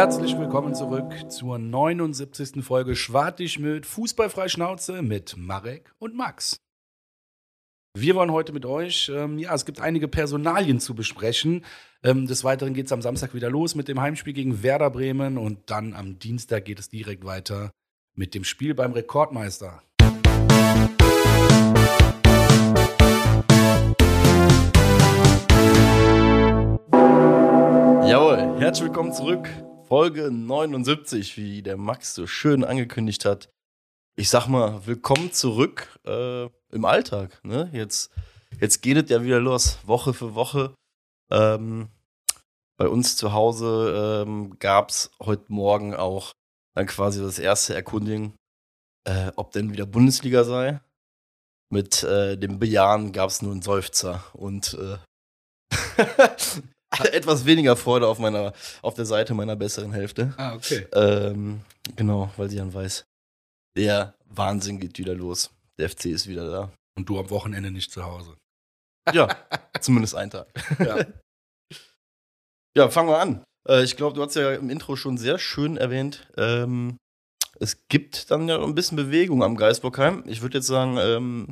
Herzlich willkommen zurück zur 79. Folge Schwartig mit Fußballfrei Schnauze mit Marek und Max. Wir wollen heute mit euch, ähm, ja, es gibt einige Personalien zu besprechen. Ähm, des Weiteren geht es am Samstag wieder los mit dem Heimspiel gegen Werder Bremen und dann am Dienstag geht es direkt weiter mit dem Spiel beim Rekordmeister. Jawohl, herzlich willkommen zurück. Folge 79, wie der Max so schön angekündigt hat. Ich sag mal, willkommen zurück äh, im Alltag. Ne? Jetzt, jetzt geht es ja wieder los, Woche für Woche. Ähm, bei uns zu Hause ähm, gab es heute Morgen auch dann quasi das erste Erkundigen, äh, ob denn wieder Bundesliga sei. Mit äh, dem Bejahen gab es nur einen Seufzer und äh, etwas weniger Freude auf meiner, auf der Seite meiner besseren Hälfte. Ah, okay. Ähm, genau, weil sie dann weiß, der Wahnsinn geht wieder los. Der FC ist wieder da. Und du am Wochenende nicht zu Hause. Ja, zumindest einen Tag. Ja. Ja, fangen wir an. Äh, ich glaube, du hast ja im Intro schon sehr schön erwähnt, ähm, es gibt dann ja ein bisschen Bewegung am Geisbockheim. Ich würde jetzt sagen, ähm,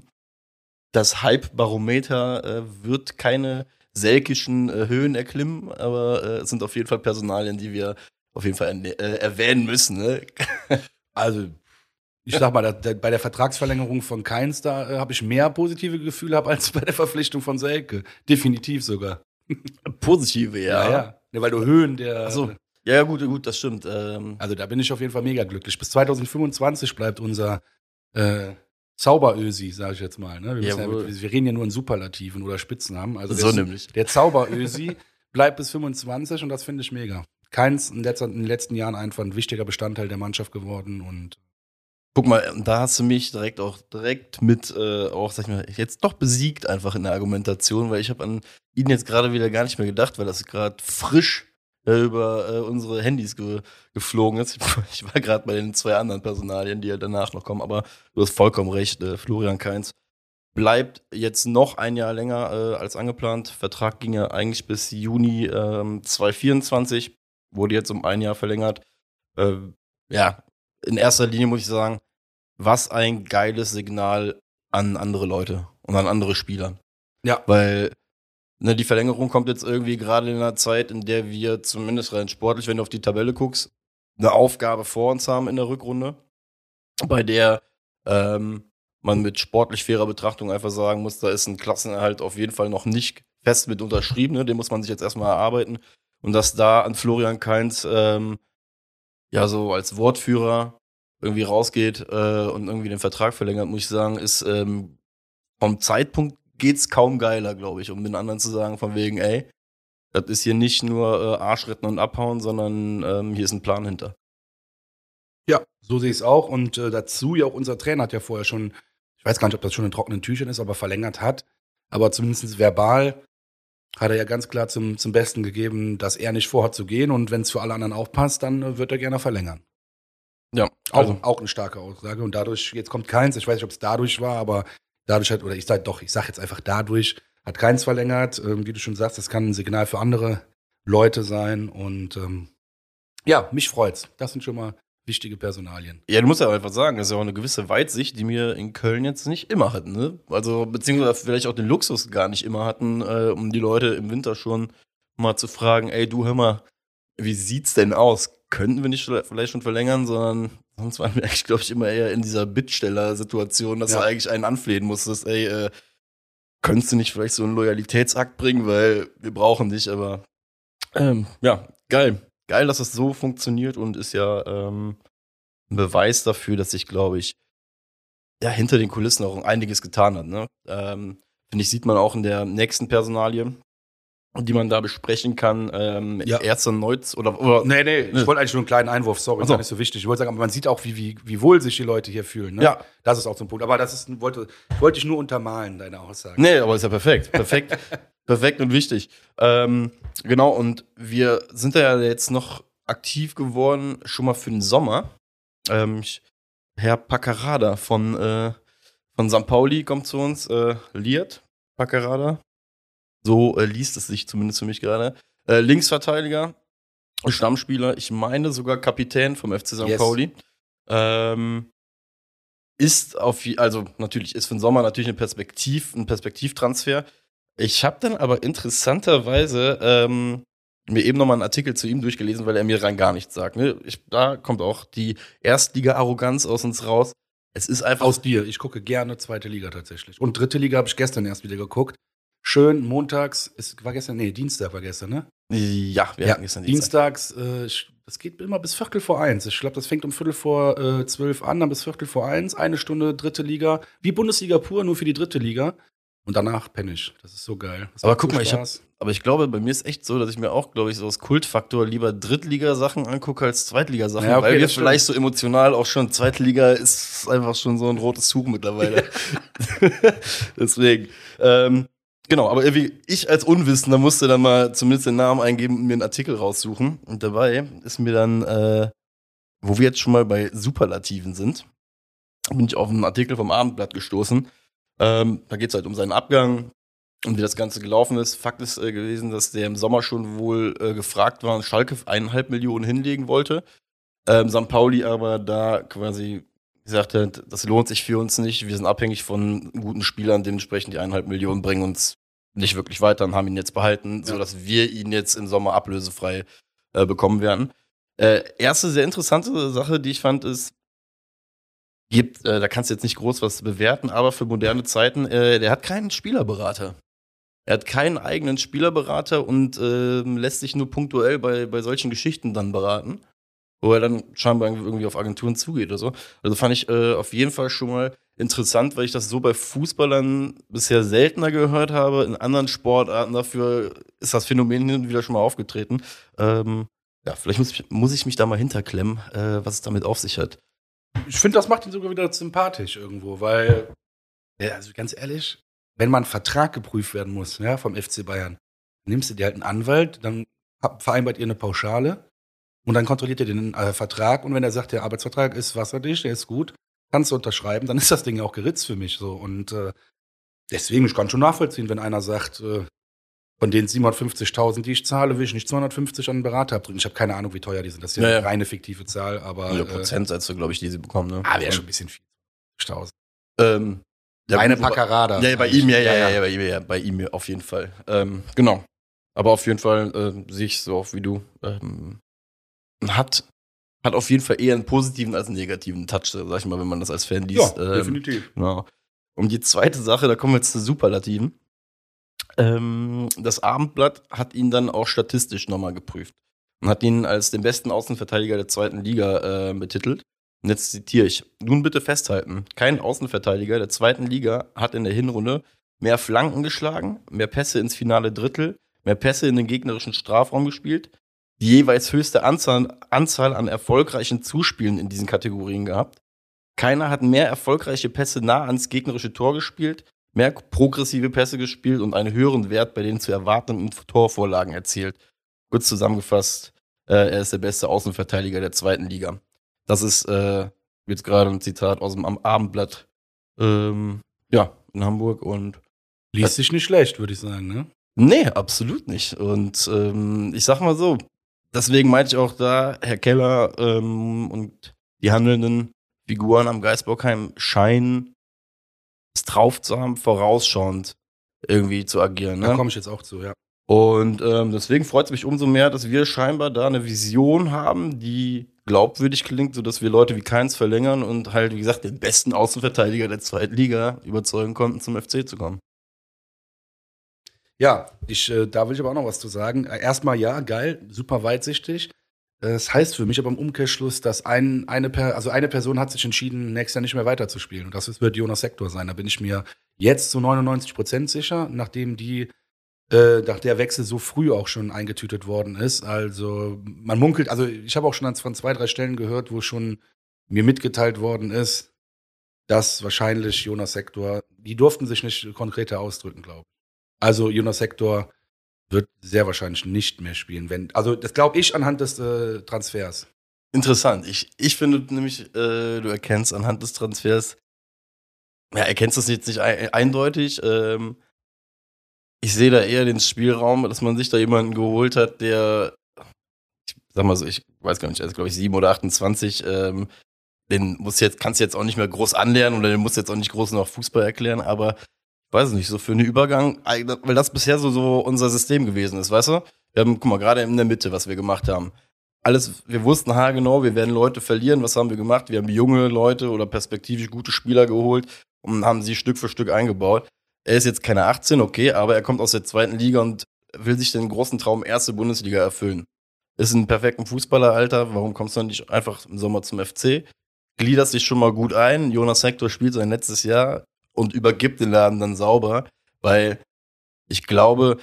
das Hype-Barometer äh, wird keine selkischen äh, Höhen erklimmen, aber äh, es sind auf jeden Fall Personalien, die wir auf jeden Fall äh, erwähnen müssen. Ne? Also, ich sag mal, da, da, bei der Vertragsverlängerung von Keins, da äh, habe ich mehr positive Gefühle hab als bei der Verpflichtung von Selke. Definitiv sogar. Positive, ja. ja. Ne, weil du Höhen der. Ach so. Ja, ja, gut, gut, das stimmt. Ähm, Also da bin ich auf jeden Fall mega glücklich. Bis 2025 bleibt unser äh, Zauberösi, sage ich jetzt mal. Ne? Wir, ja, Jawohl. wir reden ja nur in Superlativen oder Spitznamen. Also so der, nämlich. der Zauberösi bleibt bis 25 und das finde ich mega. Keins in, letzter, in den letzten Jahren einfach ein wichtiger Bestandteil der Mannschaft geworden und Guck mal, da hast du mich direkt auch direkt mit äh, auch, sag ich mal, jetzt doch besiegt einfach in der Argumentation, weil ich habe an ihn jetzt gerade wieder gar nicht mehr gedacht, weil das gerade frisch über äh, unsere Handys ge geflogen ist. Ich war gerade bei den zwei anderen Personalien, die ja danach noch kommen, aber du hast vollkommen recht, äh, Florian Kainz bleibt jetzt noch ein Jahr länger äh, als angeplant. Vertrag ging ja eigentlich bis Juni ähm, 2024, wurde jetzt um ein Jahr verlängert. Äh, ja, in erster Linie muss ich sagen, was ein geiles Signal an andere Leute und an andere Spieler. Ja. Weil ne, die Verlängerung kommt jetzt irgendwie gerade in einer Zeit, in der wir zumindest rein sportlich, wenn du auf die Tabelle guckst, eine Aufgabe vor uns haben in der Rückrunde, bei der ähm, man mit sportlich fairer Betrachtung einfach sagen muss, da ist ein Klassenerhalt auf jeden Fall noch nicht fest mit unterschrieben, ne? den muss man sich jetzt erstmal erarbeiten. Und dass da an Florian Kainz ähm, ja so als Wortführer irgendwie rausgeht äh, und irgendwie den Vertrag verlängert, muss ich sagen, ist ähm, vom Zeitpunkt geht's kaum geiler, glaube ich, um den anderen zu sagen, von wegen, ey, das ist hier nicht nur äh, Arschretten und abhauen, sondern ähm, hier ist ein Plan hinter. ja, so sehe ich es auch. Und äh, dazu ja auch unser Trainer hat ja vorher schon, ich weiß gar nicht, ob das schon in trockenen Tüchern ist, aber verlängert hat. Aber zumindest verbal hat er ja ganz klar zum, zum Besten gegeben, dass er nicht vorhat zu gehen. Und wenn es für alle anderen auch passt, dann äh, wird er gerne verlängern. Ja, Auch, also auch eine starke Aussage. Und dadurch, jetzt kommt keins, ich weiß nicht, ob es dadurch war, aber dadurch hat, oder ich sage doch, ich sage jetzt einfach dadurch, hat keins verlängert. Ähm, wie du schon sagst, das kann ein Signal für andere Leute sein. Und ähm, ja, mich freut's. Das sind schon mal wichtige Personalien. Ja, du musst ja einfach sagen, das ist ja auch eine gewisse Weitsicht, die wir in Köln jetzt nicht immer hatten. Ne? Also, beziehungsweise vielleicht auch den Luxus gar nicht immer hatten, äh, um die Leute im Winter schon mal zu fragen, ey, du hör mal, wie sieht's denn aus? Könnten wir nicht vielleicht schon verlängern, sondern sonst waren wir eigentlich, glaube ich, immer eher in dieser Bittsteller-Situation, dass Ja. du eigentlich einen anflehen musstest, ey, äh, könntest du nicht vielleicht so einen Loyalitätsakt bringen, weil wir brauchen dich, aber ähm, ja, geil. Geil, dass das so funktioniert und ist ja ähm, ein Beweis dafür, dass sich, glaube ich, ja, hinter den Kulissen auch einiges getan hat. Ne? Ähm, Finde ich, sieht man auch in der nächsten Personalie, die man da besprechen kann. Ähm, Ja. Erster Neuz oder, oder Nee, nee, ich Nee. wollte eigentlich nur einen kleinen Einwurf, sorry, Ach so. gar nicht so wichtig. Ich wollte sagen, aber man sieht auch, wie, wie, wie wohl sich die Leute hier fühlen. Ne? Ja. Das ist auch so ein Punkt. Aber das ist, wollte, wollte ich nur untermalen, deine Aussage. Nee, aber ist ja perfekt. Perfekt. perfekt und wichtig. Ähm, genau, und wir sind da ja jetzt noch aktiv geworden, schon mal für den Sommer. Ähm, ich, Herr Paccarada von, äh, von St. Pauli kommt zu uns, äh, Liert Paccarada. So äh, liest es sich zumindest für mich gerade. Äh, Linksverteidiger. Stammspieler, ich meine sogar Kapitän vom FC St. Yes. Pauli. Ähm, ist auf, also natürlich ist für den Sommer natürlich eine Perspektiv, ein Perspektivtransfer. Ich habe dann aber interessanterweise ähm, mir eben nochmal einen Artikel zu ihm durchgelesen, weil er mir rein gar nichts sagt. Ne? Ich, da kommt auch die Erstliga-Arroganz aus uns raus. Es ist einfach Aus dir. Ich gucke gerne zweite Liga tatsächlich. Und dritte Liga habe ich gestern erst wieder geguckt. Schön, montags, ist, war gestern, nee, Dienstag war gestern, ne? Ja, wir hatten gestern Dienstag. Dienstags, äh, das geht immer bis Viertel vor eins. Ich glaube, das fängt um Viertel vor äh, zwölf an, dann bis Viertel vor eins. Eine Stunde dritte Liga. Wie Bundesliga pur, nur für die dritte Liga. Und danach penne ich. Das ist so geil. Das Aber guck so mal, ich hab-. Aber ich glaube, bei mir ist echt so, dass ich mir auch, glaube ich, so aus Kultfaktor lieber Drittligasachen angucke als Zweitligasachen, Ja, okay, weil wir das stimmt. vielleicht so emotional auch schon Zweitliga ist einfach schon so ein rotes Tuch mittlerweile. Deswegen. Ähm, genau, aber irgendwie ich als Unwissender musste dann mal zumindest den Namen eingeben und mir einen Artikel raussuchen. Und dabei ist mir dann, äh, wo wir jetzt schon mal bei Superlativen sind, bin ich auf einen Artikel vom Abendblatt gestoßen. Ähm, da geht es halt um seinen Abgang, und wie das Ganze gelaufen ist, Fakt ist äh, gewesen, dass der im Sommer schon wohl äh, gefragt war und Schalke eineinhalb Millionen hinlegen wollte. Ähm, St. Pauli aber da quasi gesagt hat, das lohnt sich für uns nicht. Wir sind abhängig von guten Spielern, dementsprechend die eineinhalb Millionen bringen uns nicht wirklich weiter und haben ihn jetzt behalten, Ja. sodass wir ihn jetzt im Sommer ablösefrei äh, bekommen werden. Äh, erste sehr interessante Sache, die ich fand, ist, gibt, äh, da kannst du jetzt nicht groß was bewerten, aber für moderne Zeiten, äh, der hat keinen Spielerberater. Er hat keinen eigenen Spielerberater und ähm, lässt sich nur punktuell bei, bei solchen Geschichten dann beraten, wo er dann scheinbar irgendwie auf Agenturen zugeht oder so. Also fand ich äh, auf jeden Fall schon mal interessant, weil ich das so bei Fußballern bisher seltener gehört habe. In anderen Sportarten dafür ist das Phänomen hin und wieder schon mal aufgetreten. Ähm, ja, vielleicht muss ich, muss ich mich da mal hinterklemmen, äh, was es damit auf sich hat. Ich finde, das macht ihn sogar wieder sympathisch irgendwo, weil, ja, also ganz ehrlich, wenn man Vertrag geprüft werden muss, ja, vom FC Bayern, nimmst du dir halt einen Anwalt, dann vereinbart ihr eine Pauschale und dann kontrolliert ihr den äh, Vertrag und wenn er sagt, der Arbeitsvertrag ist wasserdicht, der ist gut, kannst du unterschreiben, dann ist das Ding ja auch geritzt für mich so und äh, deswegen, ich kann schon nachvollziehen, wenn einer sagt, äh, von den 750.000, die ich zahle, will ich nicht 250 an einen Berater abdrücken. Ich habe keine Ahnung, wie teuer die sind. Das ist ja, Ja, eine reine fiktive Zahl, aber Ja, äh, Prozentsätze, glaube ich, die sie bekommen. Ne? ah, wäre schon ein bisschen viel. 1000. Ähm, ja, Eine Packerada. Ja, ja, bei ihm, ja, ja, ja, ja, bei ihm, ja, bei ihm auf jeden Fall. Ähm, genau. Aber auf jeden Fall äh, sehe ich so auch wie du. Ähm, hat, hat auf jeden Fall eher einen positiven als einen negativen Touch, sag ich mal, wenn man das als Fan liest. Ja, ähm, definitiv. Genau. Und die zweite Sache, da kommen wir jetzt zu Superlativen. Ähm, das Abendblatt hat ihn dann auch statistisch nochmal geprüft und hat ihn als den besten Außenverteidiger der zweiten Liga äh, betitelt. Und jetzt zitiere ich. Nun bitte festhalten. Kein Außenverteidiger der zweiten Liga hat in der Hinrunde mehr Flanken geschlagen, mehr Pässe ins finale Drittel, mehr Pässe in den gegnerischen Strafraum gespielt, die jeweils höchste Anzahl, Anzahl an erfolgreichen Zuspielen in diesen Kategorien gehabt. Keiner hat mehr erfolgreiche Pässe nah ans gegnerische Tor gespielt, mehr progressive Pässe gespielt und einen höheren Wert bei den zu erwartenden Torvorlagen erzielt. Kurz zusammengefasst, äh, er ist der beste Außenverteidiger der zweiten Liga. Das ist äh, jetzt gerade ein Zitat aus dem Am- Abendblatt. Ähm, ja, in Hamburg und Liest sich nicht schlecht, würde ich sagen, ne? Nee, absolut nicht. Und ähm, ich sag mal so, deswegen meinte ich auch da, Herr Keller ähm, und die handelnden Figuren am Geisbockheim scheinen es drauf zu haben, vorausschauend irgendwie zu agieren. Da Ne? komme ich jetzt auch zu, ja. Und ähm, deswegen freut es mich umso mehr, dass wir scheinbar da eine Vision haben, die glaubwürdig klingt, sodass wir Leute wie Keins verlängern und halt, wie gesagt, den besten Außenverteidiger der zweiten Liga überzeugen konnten, zum FC zu kommen. Ja, ich, äh, da will ich aber auch noch was zu sagen. Äh, erstmal ja, geil, super weitsichtig. Äh, Das heißt für mich aber im Umkehrschluss, dass ein, eine, per, also eine Person hat sich entschieden, nächstes Jahr nicht mehr weiterzuspielen. Und das wird Jonas Sektor sein. Da bin ich mir jetzt zu 99 Prozent sicher, nachdem die, äh, nach der Wechsel so früh auch schon eingetütet worden ist. Also man munkelt, also ich habe auch schon von zwei, drei Stellen gehört, wo schon mir mitgeteilt worden ist, dass wahrscheinlich Jonas Sektor, die durften sich nicht konkreter ausdrücken, glaube ich. Also Jonas Sektor wird sehr wahrscheinlich nicht mehr spielen. Wenn, also das glaube ich anhand des äh, Transfers. Interessant. Ich, ich finde nämlich, äh, du erkennst anhand des Transfers, ja, erkennst das jetzt nicht ei- eindeutig. Ähm, ich sehe da eher den Spielraum, dass man sich da jemanden geholt hat, der, ich sag mal so, ich weiß gar nicht, er ist glaube ich sieben oder 28, ähm, den muss jetzt, kannst du jetzt auch nicht mehr groß anlernen oder den musst du jetzt auch nicht groß noch Fußball erklären, aber weiß nicht, so für einen Übergang, weil das bisher so, so unser System gewesen ist, weißt du? Wir haben, guck mal, gerade in der Mitte, was wir gemacht haben. Alles, wir wussten haargenau, wir werden Leute verlieren. Was haben wir gemacht? Wir haben junge Leute oder perspektivisch gute Spieler geholt und haben sie Stück für Stück eingebaut. Er ist jetzt keine 18, okay, aber er kommt aus der zweiten Liga und will sich den großen Traum erste Bundesliga erfüllen. Ist ein perfekter Fußballer, Alter. Warum kommst du nicht einfach im Sommer zum FC? Gliederst dich schon mal gut ein. Jonas Hector spielt sein letztes Jahr und übergibt den Laden dann sauber, weil ich glaube,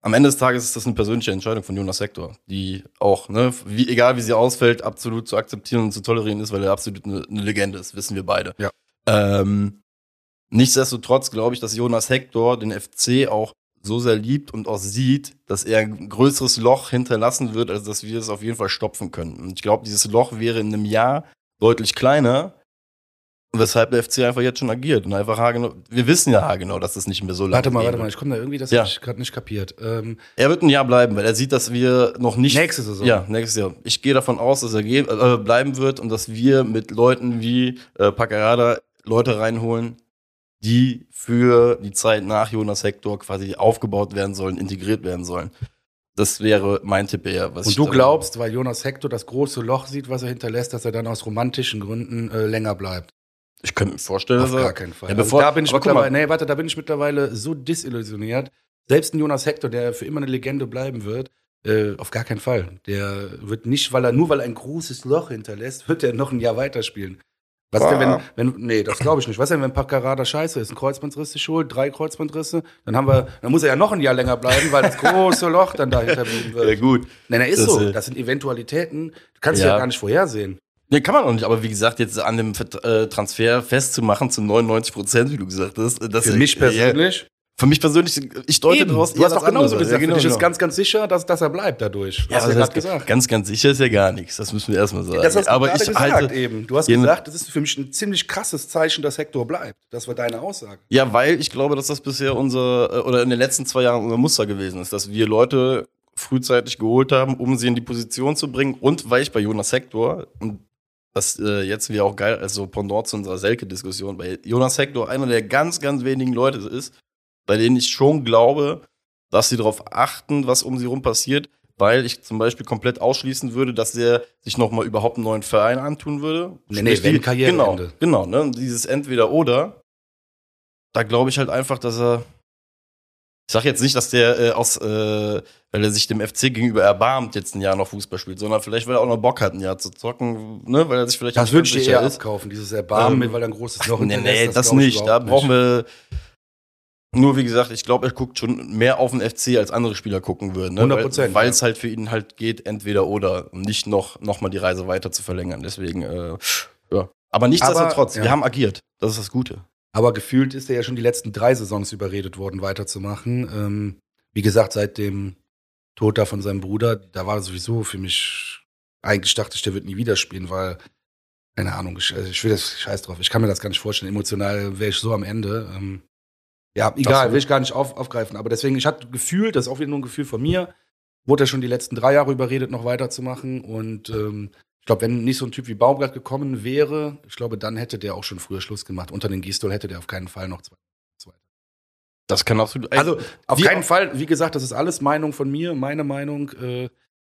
am Ende des Tages ist das eine persönliche Entscheidung von Jonas Hector, die auch, ne, wie, egal wie sie ausfällt, absolut zu akzeptieren und zu tolerieren ist, weil er absolut eine, eine Legende ist, wissen wir beide. Ja. Ähm, nichtsdestotrotz glaube ich, dass Jonas Hector den FC auch so sehr liebt und auch sieht, dass er ein größeres Loch hinterlassen wird, als dass wir es auf jeden Fall stopfen können. Und ich glaube, dieses Loch wäre in einem Jahr deutlich kleiner, weshalb der FC einfach jetzt schon agiert und einfach haargenau. Wir wissen ja haargenau, dass das nicht mehr so lange Warte mal, warte mal, ich komme da irgendwie, das Ja. habe ich gerade nicht kapiert. Ähm, Er wird ein Jahr bleiben, weil er sieht, dass wir noch nicht. nächste Saison. Ja, nächstes Jahr. Ich gehe davon aus, dass er äh, bleiben wird und dass wir mit Leuten wie äh, Paccarada Leute reinholen, die für die Zeit nach Jonas Hector quasi aufgebaut werden sollen, integriert werden sollen. Das wäre mein Tipp eher. Und du glaubst, weil Jonas Hector das große Loch sieht, was er hinterlässt, dass er dann aus romantischen Gründen äh, länger bleibt. Ich könnte mir vorstellen, Auf dass er- gar keinen Fall. Ja, also bevor- da bin ich mittlerweile, nee, warte, da bin ich mittlerweile so disillusioniert. Selbst ein Jonas Hector, der für immer eine Legende bleiben wird, äh, auf gar keinen Fall. Der wird nicht, weil er nur weil er ein großes Loch hinterlässt, wird er noch ein Jahr weiterspielen. Was ist denn, Ah. wenn, wenn, nee, das glaube ich nicht. Was ist denn, wenn Paccarada scheiße ist, ein Kreuzbandriss sich holt, drei Kreuzbandrisse, dann haben wir, dann muss er ja noch ein Jahr länger bleiben, weil das große Loch dann dahinter bleiben wird. Ja, gut. Nein, er ist Das, so. äh, Das sind Eventualitäten, du kannst ja. Ja. ja gar nicht vorhersehen. Nee, kann man auch nicht. Aber wie gesagt, jetzt an dem äh, Transfer festzumachen zu 99 Prozent, wie du gesagt hast. Das, Für mich persönlich. Ja, für mich persönlich, ich deute Eben, daraus du hast doch genauso gesagt. Ja, genau, Für dich ist genau. ganz, ganz sicher, dass, dass er bleibt dadurch. Ja, hast das heißt, gesagt. Ganz, ganz sicher ist ja gar nichts. Das müssen wir erstmal sagen. Das hast du aber ich gesagt halte, eben. Du hast gesagt, das ist für mich ein ziemlich krasses Zeichen, dass Hector bleibt. Das war deine Aussage. Ja, weil ich glaube, dass das bisher unser, äh, oder in den letzten zwei Jahren unser Muster gewesen ist, dass wir Leute frühzeitig geholt haben, um sie in die Position zu bringen. Und weil ich bei Jonas Hector, und das äh, jetzt wieder auch geil, also Pendant zu unserer Selke-Diskussion, weil Jonas Hector einer der ganz, ganz wenigen Leute ist, bei denen ich schon glaube, dass sie darauf achten, was um sie rum passiert, weil ich zum Beispiel komplett ausschließen würde, dass er sich nochmal überhaupt einen neuen Verein antun würde. Nee, nee, wenn die- Karriereende. Genau, genau, ne? Dieses entweder oder, da glaube ich halt einfach, dass er. Ich sag jetzt nicht, dass der äh, aus, äh, weil er sich dem FC gegenüber erbarmt, jetzt ein Jahr noch Fußball spielt, sondern vielleicht, weil er auch noch Bock hat, ein Jahr zu zocken, ne? Weil er sich vielleicht Das würde ich eher ist. abkaufen, dieses Erbarmen, Ähm, weil er ein großes Loch Nee, nee, das ich nicht. Da brauchen wir. Nur wie gesagt, ich glaube, er guckt schon mehr auf den FC, als andere Spieler gucken würden. Ne? 100%, Weil weil ja. es halt für ihn halt geht, entweder oder, um nicht noch, noch mal die Reise weiter zu verlängern. Deswegen, äh, ja. Aber nichtsdestotrotz, ja. wir haben agiert. Das ist das Gute. Aber gefühlt ist er ja schon die letzten drei Saisons überredet worden, weiterzumachen. Ähm, wie gesagt, seit dem Tod da von seinem Bruder, da war sowieso für mich, eigentlich dachte ich, der wird nie wieder spielen, weil, keine Ahnung, ich, also ich will das scheiß drauf. Ich kann mir das gar nicht vorstellen. Emotional wäre ich so am Ende. Ähm, ja, egal, will ich gar nicht auf, aufgreifen. Aber deswegen, ich hatte gefühlt, das ist auch wieder nur ein Gefühl von mir, wurde er schon die letzten drei Jahre überredet, noch weiterzumachen. Und ähm, ich glaube, wenn nicht so ein Typ wie Baumgart gekommen wäre, ich glaube, dann hätte der auch schon früher Schluss gemacht. Unter den Gistol hätte der auf keinen Fall noch zwei. zwei. Das kann absolut. Also auf keinen Fall, wie gesagt, das ist alles Meinung von mir, meine Meinung. Äh,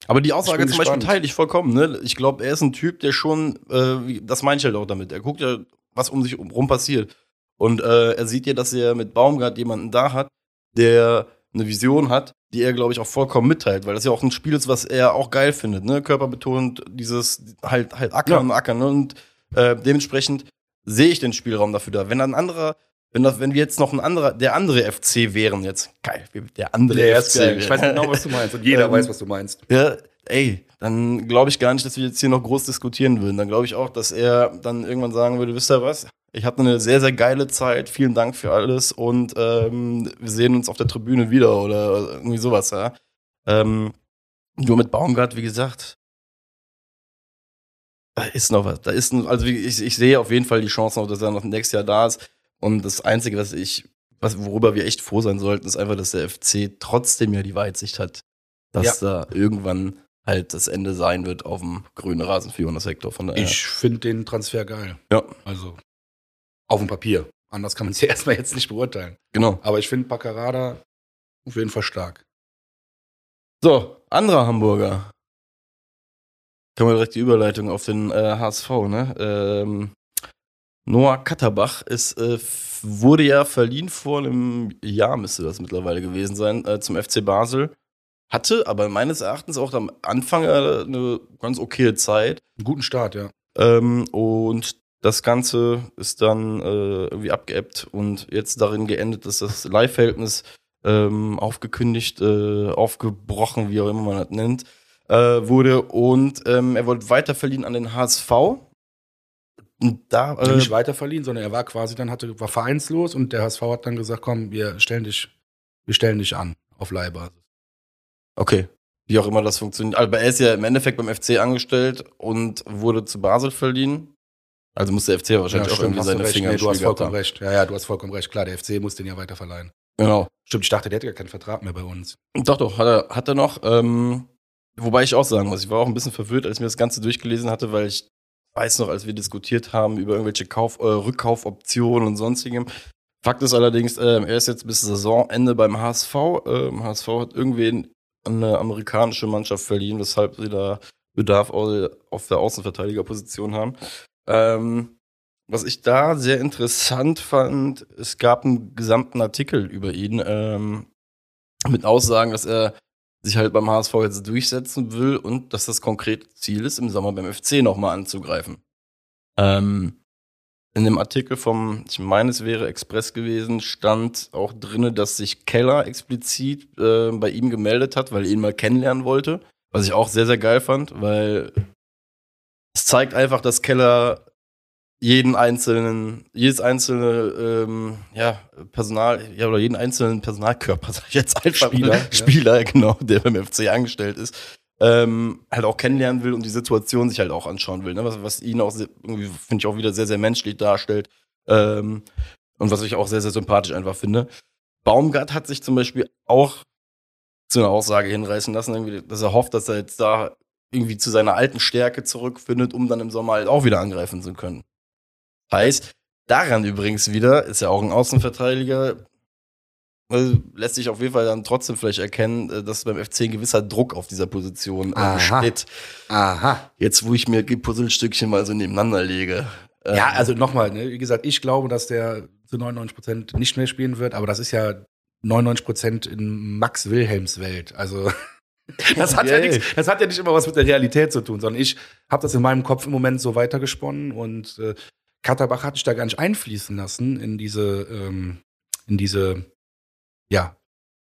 Aber die Aussage zum Beispiel teile ich vollkommen. Ne? Ich glaube, er ist ein Typ, der schon, äh, das meine ich halt auch damit. Er guckt ja, was um sich rum passiert. Und äh, er sieht ja, dass er mit Baumgart jemanden da hat, der eine Vision hat, die er, glaube ich, auch vollkommen mitteilt, weil das ja auch ein Spiel ist, was er auch geil findet, ne? Körperbetont, dieses halt, halt Ackern und Ackern. Ne? Und äh, dementsprechend sehe ich den Spielraum dafür da. Wenn ein anderer, wenn das, wenn wir jetzt noch ein anderer, der andere FC wären jetzt, geil, der andere FC. wäre. Ich weiß genau, was du meinst. Und jeder Ähm, weiß, was du meinst. Ja, ey, dann glaube ich gar nicht, dass wir jetzt hier noch groß diskutieren würden. Dann glaube ich auch, dass er dann irgendwann sagen würde, wisst ihr was? Ich hatte eine sehr, sehr geile Zeit. Vielen Dank für alles und ähm, wir sehen uns auf der Tribüne wieder oder irgendwie sowas, ja. Ähm, nur mit Baumgart, wie gesagt, da ist noch was. Da ist, ein- also ich, ich sehe auf jeden Fall die Chance noch, dass er noch nächstes Jahr da ist. Und das Einzige, was ich, was, worüber wir echt froh sein sollten, ist einfach, dass der FC trotzdem ja die Weitsicht hat, dass da irgendwann halt das Ende sein wird auf dem grünen Rasen für Jonas Hector. Von daher. Ich finde den Transfer geil. Ja. Also auf dem Papier. Anders kann man es ja erstmal jetzt nicht beurteilen. Genau. Aber ich finde Paccarada auf jeden Fall stark. So, anderer Hamburger. Können wir direkt die Überleitung auf den äh, HSV, ne? Ähm, Noah Katterbach ist, äh, wurde ja verliehen vor einem Jahr, müsste das mittlerweile gewesen sein, äh, zum FC Basel. Hatte aber meines Erachtens auch am Anfang äh, eine ganz okaye Zeit. Einen guten Start, ja. Ähm, und das Ganze ist dann äh, irgendwie abgeebbt und jetzt darin geendet, dass das Leihverhältnis ähm, aufgekündigt, äh, aufgebrochen, wie auch immer man das nennt, äh, wurde. Und ähm, er wollte weiter verliehen an den HSV. Und da, äh, nicht weiter verliehen, sondern er war quasi dann, hatte, war vereinslos und der HSV hat dann gesagt, komm, wir stellen dich, wir stellen dich an auf Leihbasis. okay, wie auch immer das funktioniert. Aber er ist ja im Endeffekt beim FC angestellt und wurde zu Basel verliehen. Also muss der FC wahrscheinlich auch irgendwie seine recht. Finger Nee, du hast vollkommen haben. recht. Ja, ja, du hast vollkommen recht. Klar, der FC muss den ja weiter verleihen. Genau. Stimmt, ich dachte, der hätte gar keinen Vertrag mehr bei uns. Doch, doch, hat er, hat er noch. Ähm, wobei ich auch sagen muss, ich war auch ein bisschen verwirrt, als ich mir das Ganze durchgelesen hatte, weil ich weiß noch, als wir diskutiert haben über irgendwelche Kauf, äh, Rückkaufoptionen und sonstigem. Fakt ist allerdings, ähm, er ist jetzt bis Saisonende beim HSV. Ähm, HSV hat irgendwen eine amerikanische Mannschaft verliehen, weshalb sie da Bedarf au- auf der Außenverteidigerposition haben. Ähm, was ich da sehr interessant fand, es gab einen gesamten Artikel über ihn ähm, mit Aussagen, dass er sich halt beim HSV jetzt durchsetzen will und dass das konkrete Ziel ist, im Sommer beim FC nochmal anzugreifen. Ähm, in dem Artikel vom, ich meine, es wäre Express gewesen, stand auch drinne, dass sich Keller explizit äh, bei ihm gemeldet hat, weil er ihn mal kennenlernen wollte. Was ich auch sehr, sehr geil fand, weil es zeigt einfach, dass Keller jeden einzelnen, jedes einzelne ähm, ja, Personal, ja, oder jeden einzelnen Personalkörper, sag ich jetzt einfach, Spieler, ja. Spieler, genau, der beim FC angestellt ist, ähm, halt auch kennenlernen will und die Situation sich halt auch anschauen will, ne? was, was ihn auch sehr- irgendwie, finde ich, auch wieder sehr, sehr menschlich darstellt ähm, und was ich auch sehr, sehr sympathisch einfach finde. Baumgart hat sich zum Beispiel auch zu einer Aussage hinreißen lassen, irgendwie, dass er hofft, dass er jetzt da irgendwie zu seiner alten Stärke zurückfindet, um dann im Sommer halt auch wieder angreifen zu können. Heißt, daran übrigens wieder, ist ja auch ein Außenverteidiger, äh, lässt sich auf jeden Fall dann trotzdem vielleicht erkennen, äh, dass beim FC ein gewisser Druck auf dieser Position äh, Aha. besteht. Aha. Jetzt, wo ich mir die Puzzlestückchen mal so nebeneinander lege. Ja, also nochmal, ne, wie gesagt, ich glaube, dass der zu 99 Prozent nicht mehr spielen wird, aber das ist ja 99 Prozent in Max Wilhelms Welt. Also das hat, ja Yay. nichts, das hat ja nicht immer was mit der Realität zu tun, sondern ich habe das in meinem Kopf im Moment so weitergesponnen und äh, Katterbach hatte ich da gar nicht einfließen lassen in diese, ähm, in diese, ja,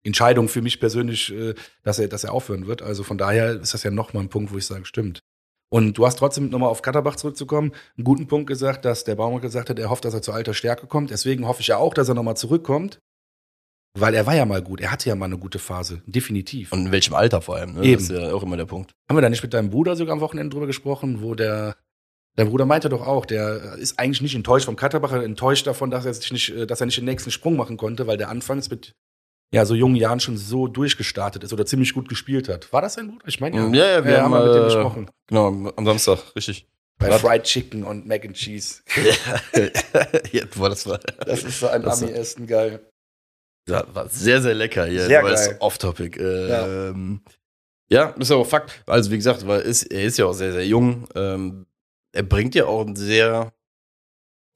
Entscheidung für mich persönlich, äh, dass er, dass er aufhören wird. Also von daher ist das ja nochmal ein Punkt, wo ich sage, stimmt. Und du hast trotzdem nochmal auf Katterbach zurückzukommen, einen guten Punkt gesagt, dass der Baumann gesagt hat, er hofft, dass er zu alter Stärke kommt. Deswegen hoffe ich ja auch, dass er nochmal zurückkommt. Weil er war ja mal gut. Er hatte ja mal eine gute Phase. Definitiv. und in welchem Alter vor allem, ne? Eben. Das ist ja auch immer der Punkt. Haben wir da nicht mit deinem Bruder sogar am Wochenende drüber gesprochen, wo der, dein Bruder meinte doch auch, der ist eigentlich nicht enttäuscht vom Katterbach, er enttäuscht davon, dass er sich nicht, äh, dass er nicht den nächsten Sprung machen konnte, weil der anfangs mit ja, so jungen Jahren schon so durchgestartet ist oder ziemlich gut gespielt hat. War das dein Bruder? Ich meine ja. Ja, ja, wir haben, haben wir mit dem äh, gesprochen. Genau, am- am Samstag, richtig. Bei Hat- Fried Chicken und Mac and Cheese. ja, boah, das war, Das ist so ein Ami-Essen geil. das war sehr, sehr lecker hier. Sehr geil. Off-Topic. Ähm, ja. ist aber Fakt. Also, wie gesagt, weil ist, er ist ja auch sehr, sehr jung. Ähm, er bringt ja auch einen sehr,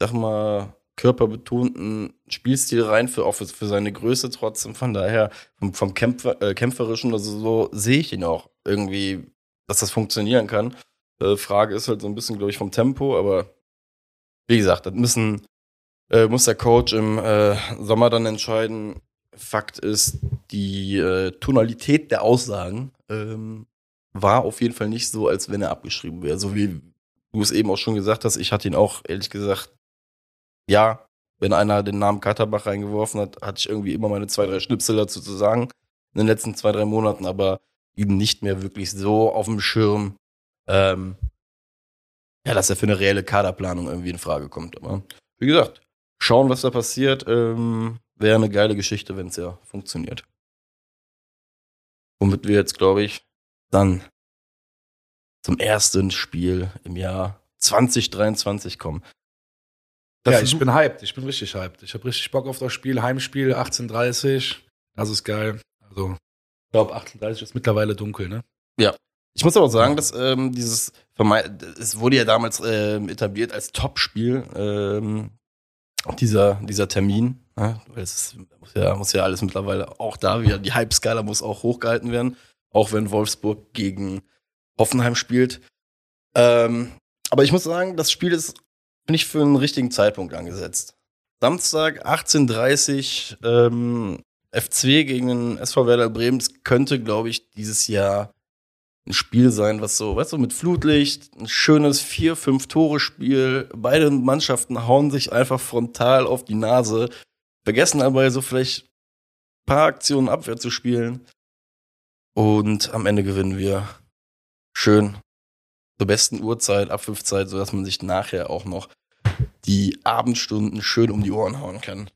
sag mal, körperbetonten Spielstil rein, für, auch für, für seine Größe trotzdem. Von daher, vom, vom Kämpfer, äh, Kämpferischen, also so sehe ich ihn auch irgendwie, dass das funktionieren kann. Äh, Frage ist halt so ein bisschen, glaube ich, vom Tempo, aber wie gesagt, das müssen, äh, muss der Coach im äh, Sommer dann entscheiden. Fakt ist, die äh, Tonalität der Aussagen ähm, war auf jeden Fall nicht so, als wenn er abgeschrieben wäre. So wie du es eben auch schon gesagt hast, ich hatte ihn auch, ehrlich gesagt, ja, wenn einer den Namen Katterbach reingeworfen hat, hatte ich irgendwie immer meine zwei, drei Schnipsel dazu zu sagen in den letzten zwei, drei Monaten, aber ihn nicht mehr wirklich so auf dem Schirm, ähm, ja, dass er für eine reelle Kaderplanung irgendwie in Frage kommt. Aber wie gesagt, schauen, was da passiert. Ähm, Wäre eine geile Geschichte, wenn es ja funktioniert. Womit wir jetzt, glaube ich, dann zum ersten Spiel im Jahr 2023 kommen. Das ja, ich bin hyped. Ich bin richtig hyped. Ich habe richtig Bock auf das Spiel. Heimspiel 18.30 Das ist geil. Also, ich glaube, 18.30 ist mittlerweile dunkel, ne? Ja. Ich muss aber auch sagen, dass ähm, dieses, es wurde ja damals ähm, etabliert als Topspiel, ähm, dieser, dieser Termin. Ja, weil es muss ja, muss ja alles mittlerweile auch da wieder, die Hype-Skala muss auch hochgehalten werden, auch wenn Wolfsburg gegen Hoffenheim spielt. Ähm, aber ich muss sagen, das Spiel ist nicht für einen richtigen Zeitpunkt angesetzt. Samstag 18.30 ähm, FC gegen den SV Werder Bremen. Könnte, glaube ich, dieses Jahr ein Spiel sein, was so, weißt du, mit Flutlicht, ein schönes 4-5-Tore-Spiel. Beide Mannschaften hauen sich einfach frontal auf die Nase, vergessen dabei so vielleicht ein paar Aktionen Abwehr zu spielen. Und am Ende gewinnen wir schön zur besten Uhrzeit, Abpfiffzeit, sodass man sich nachher auch noch die Abendstunden schön um die Ohren hauen kann.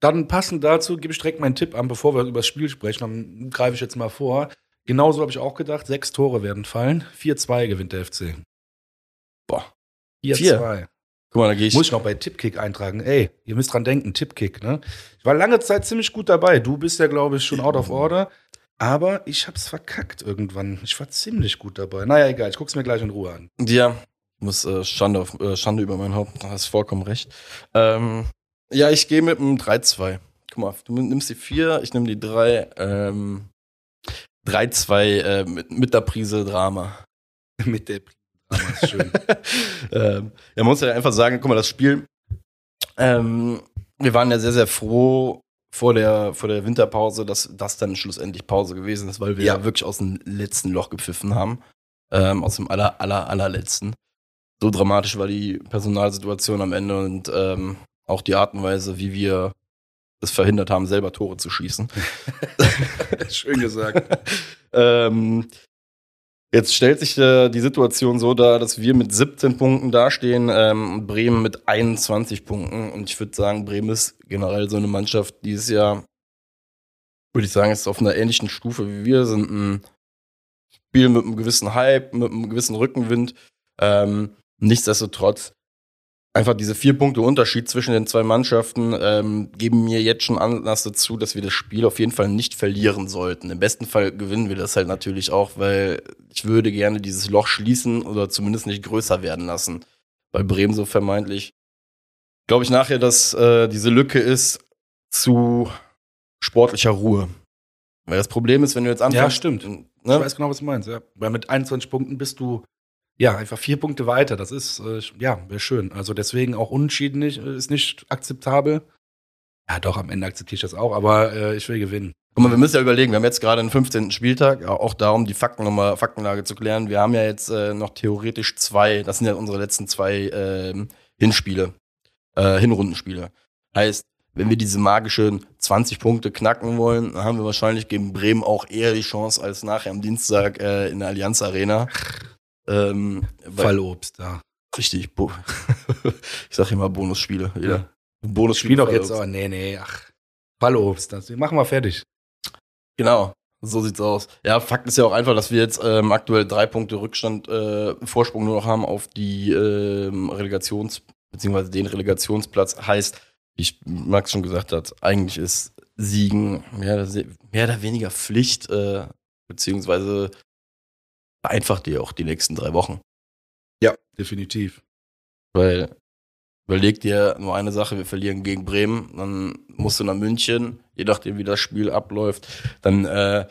Dann passend dazu gebe ich direkt meinen Tipp an, bevor wir über das Spiel sprechen. Dann greife ich jetzt mal vor. Genauso habe ich auch gedacht. Sechs Tore werden fallen. 4-2 gewinnt der FC. Boah. 4-2. Guck mal, da gehe ich. Muss ich noch bei Tippkick eintragen. Ey, ihr müsst dran denken, Tippkick, ne? Ich war lange Zeit ziemlich gut dabei. Du bist ja, glaube ich, schon out of order. Aber ich hab's verkackt irgendwann. Ich war ziemlich gut dabei. Naja, egal, ich guck's mir gleich in Ruhe an. Ja, muss äh, Schande, auf, äh, Schande über mein Haupt. Du hast vollkommen recht. Ähm, ja, ich gehe mit einem 3-2. Guck mal, du nimmst die 4, ich nehme die 3. Ähm, 3-2 äh, mit, mit der Prise Drama. mit der Prise Drama, ist schön. ähm, ja, man muss ja einfach sagen, guck mal, das Spiel, ähm, wir waren ja sehr, sehr froh vor der, vor der Winterpause, dass das dann schlussendlich Pause gewesen ist, weil wir ja, ja wirklich aus dem letzten Loch gepfiffen haben. Ähm, aus dem aller, aller, allerletzten. So dramatisch war die Personalsituation am Ende und ähm, auch die Art und Weise, wie wir es verhindert haben, selber Tore zu schießen. Schön gesagt. ähm, jetzt stellt sich äh, die Situation so dar, dass wir mit 17 Punkten dastehen, ähm, Bremen mit 21 Punkten. Und ich würde sagen, Bremen ist generell so eine Mannschaft dieses Jahr, würde ich sagen, ist auf einer ähnlichen Stufe wie wir, sind ein Spiel mit einem gewissen Hype, mit einem gewissen Rückenwind. Ähm, nichtsdestotrotz einfach diese vier Punkte Unterschied zwischen den zwei Mannschaften ähm, geben mir jetzt schon Anlass dazu, dass wir das Spiel auf jeden Fall nicht verlieren sollten. Im besten Fall gewinnen wir das halt natürlich auch, weil ich würde gerne dieses Loch schließen oder zumindest nicht größer werden lassen. Bei Bremen so vermeintlich. Glaube ich nachher, dass äh, diese Lücke ist zu sportlicher Ruhe. Weil das Problem ist, wenn du jetzt anfängst. Ja, stimmt. Ne? Ich weiß genau, was du meinst, ja. Weil mit 21 Punkten bist du ja, einfach vier Punkte weiter. Das ist, äh, ja, wäre schön. Also deswegen auch unentschieden nicht, äh, ist nicht akzeptabel. Ja, doch, am Ende akzeptiere ich das auch, aber äh, ich will gewinnen. Guck mal, wir müssen ja überlegen, wir haben jetzt gerade den 15. Spieltag, auch darum, die Fakten nochmal, Faktenlage zu klären. Wir haben ja jetzt äh, noch theoretisch zwei, das sind ja unsere letzten zwei äh, Hinspiele, äh, Hinrundenspiele. Heißt, wenn wir diese magischen 20 Punkte knacken wollen, dann haben wir wahrscheinlich gegen Bremen auch eher die Chance als nachher am Dienstag äh, in der Allianz Arena. Ähm, Fallobst, ja. Richtig. Ich sag immer Bonusspiele. Ja. Bonusspiele. Spiel doch jetzt aber, nee, nee, ach. Fallobst, das machen wir fertig. Genau. So sieht's aus. Ja, Fakt ist ja auch einfach, dass wir jetzt ähm, aktuell drei Punkte Rückstand, äh, Vorsprung nur noch haben auf die ähm, Relegations- beziehungsweise den Relegationsplatz. Heißt, wie Max schon gesagt hat, eigentlich ist Siegen mehr, mehr oder weniger Pflicht, äh, beziehungsweise vereinfacht dir auch die nächsten drei Wochen. Ja, definitiv. Weil überleg dir nur eine Sache, wir verlieren gegen Bremen, dann musst du nach München, je nachdem wie das Spiel abläuft, dann äh,